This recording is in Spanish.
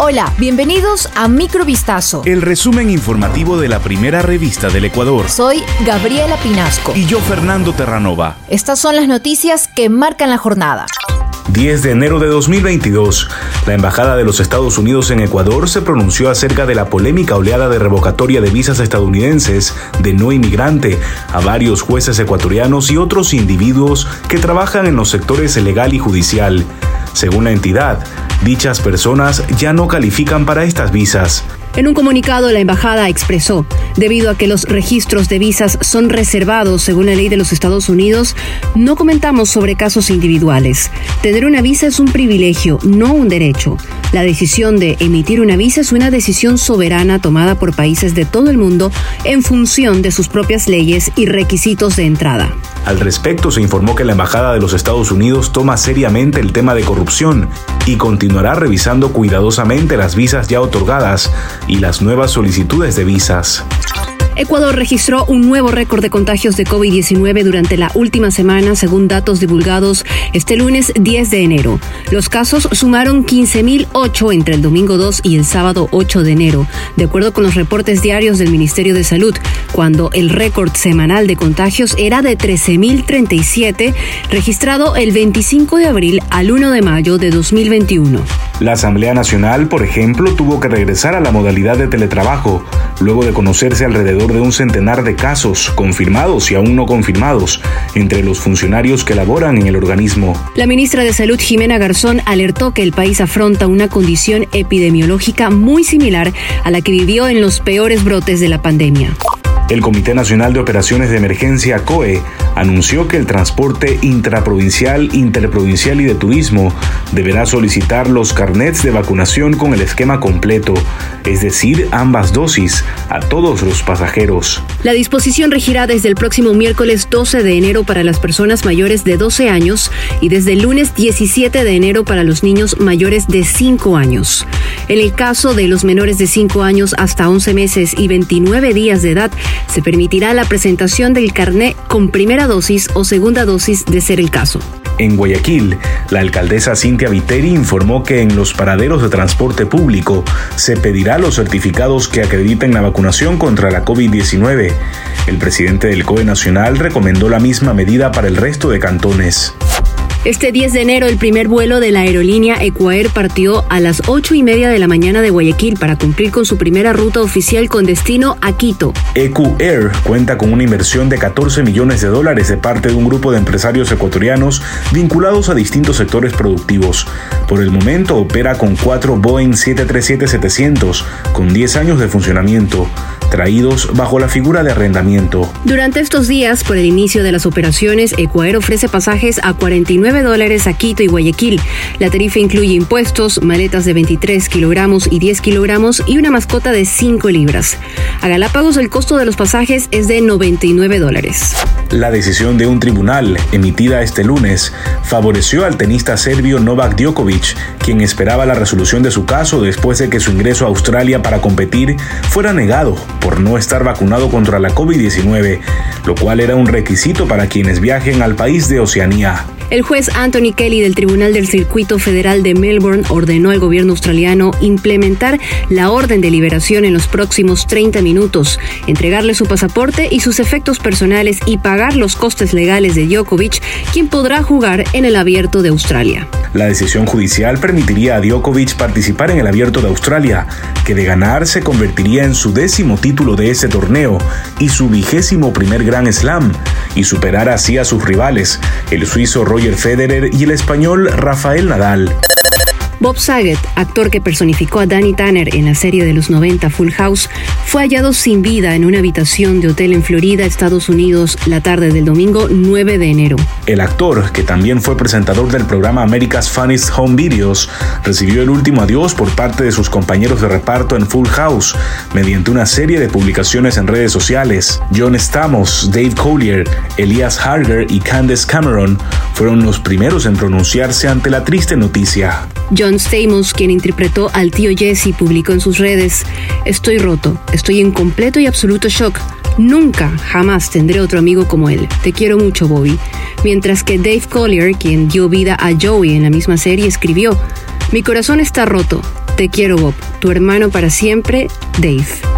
Hola, bienvenidos a Microvistazo. El resumen informativo de la primera revista del Ecuador. Soy Gabriela Pinasco. Y yo, Fernando Terranova. Estas son las noticias que marcan la jornada. 10 de enero de 2022, la Embajada de los Estados Unidos en Ecuador se pronunció acerca de la polémica oleada de revocatoria de visas estadounidenses de no inmigrante a varios jueces ecuatorianos y otros individuos que trabajan en los sectores legal y judicial. Según la entidad, dichas personas ya no califican para estas visas. En un comunicado, la embajada expresó, debido a que los registros de visas son reservados según la ley de los Estados Unidos, no comentamos sobre casos individuales. Tener una visa es un privilegio, no un derecho. La decisión de emitir una visa es una decisión soberana tomada por países de todo el mundo en función de sus propias leyes y requisitos de entrada. Al respecto, se informó que la Embajada de los Estados Unidos toma seriamente el tema de corrupción y continuará revisando cuidadosamente las visas ya otorgadas y las nuevas solicitudes de visas. Ecuador registró un nuevo récord de contagios de COVID-19 durante la última semana, según datos divulgados este lunes 10 de enero. Los casos sumaron 15.008 entre el domingo 2 y el sábado 8 de enero, de acuerdo con los reportes diarios del Ministerio de Salud, cuando el récord semanal de contagios era de 13.037, registrado el 25 de abril al 1 de mayo de 2021. La Asamblea Nacional, por ejemplo, tuvo que regresar a la modalidad de teletrabajo, luego de conocerse alrededor de un centenar de casos, confirmados y aún no confirmados, entre los funcionarios que laboran en el organismo. La ministra de Salud, Jimena Garzón, alertó que el país afronta una condición epidemiológica muy similar a la que vivió en los peores brotes de la pandemia. El Comité Nacional de Operaciones de Emergencia, COE, anunció que el transporte intraprovincial, interprovincial y de turismo deberá solicitar los carnets de vacunación con el esquema completo, es decir, ambas dosis, a todos los pasajeros. La disposición regirá desde el próximo miércoles 12 de enero para las personas mayores de 12 años y desde el lunes 17 de enero para los niños mayores de 5 años. En el caso de los menores de 5 años hasta 11 meses y 29 días de edad, se permitirá la presentación del carné con primera dosis o segunda dosis de ser el caso. En Guayaquil, la alcaldesa Cintia Viteri informó que en los paraderos de transporte público se pedirá los certificados que acrediten la vacunación contra la COVID-19. El presidente del COE Nacional recomendó la misma medida para el resto de cantones. Este 10 de enero, el primer vuelo de la aerolínea Ecuair partió a las 8 y media de la mañana de Guayaquil para cumplir con su primera ruta oficial con destino a Quito. Ecuair cuenta con una inversión de 14 millones de dólares de parte de un grupo de empresarios ecuatorianos vinculados a distintos sectores productivos. Por el momento opera con cuatro Boeing 737-700 con 10 años de funcionamiento traídos bajo la figura de arrendamiento. Durante estos días, por el inicio de las operaciones, Ecuador ofrece pasajes a 49 dólares a Quito y Guayaquil. La tarifa incluye impuestos, maletas de 23 kilogramos y 10 kilogramos y una mascota de 5 libras. A Galápagos el costo de los pasajes es de 99 dólares. La decisión de un tribunal, emitida este lunes, favoreció al tenista serbio Novak Djokovic, quien esperaba la resolución de su caso después de que su ingreso a Australia para competir fuera negado por no estar vacunado contra la COVID-19, lo cual era un requisito para quienes viajen al país de Oceanía. El juez Anthony Kelly del Tribunal del Circuito Federal de Melbourne ordenó al gobierno australiano implementar la orden de liberación en los próximos 30 minutos, entregarle su pasaporte y sus efectos personales y pagar los costes legales de Djokovic, quien podrá jugar en el abierto de Australia. La decisión judicial permitiría a Djokovic participar en el abierto de Australia, que de ganar se convertiría en su décimo título de ese torneo y su vigésimo primer Grand Slam, y superar así a sus rivales, el suizo Roger Federer y el español Rafael Nadal. Bob Saget, actor que personificó a Danny Tanner en la serie de los 90 Full House, fue hallado sin vida en una habitación de hotel en Florida, Estados Unidos, la tarde del domingo 9 de enero. El actor, que también fue presentador del programa America's Funniest Home Videos, recibió el último adiós por parte de sus compañeros de reparto en Full House mediante una serie de publicaciones en redes sociales. John Stamos, Dave Collier, Elias Harger y Candace Cameron fueron los primeros en pronunciarse ante la triste noticia. John Stamos, quien interpretó al tío Jesse, publicó en sus redes, Estoy roto, estoy en completo y absoluto shock. Nunca, jamás tendré otro amigo como él. Te quiero mucho, Bobby. Mientras que Dave Collier, quien dio vida a Joey en la misma serie, escribió, Mi corazón está roto. Te quiero, Bob. Tu hermano para siempre, Dave.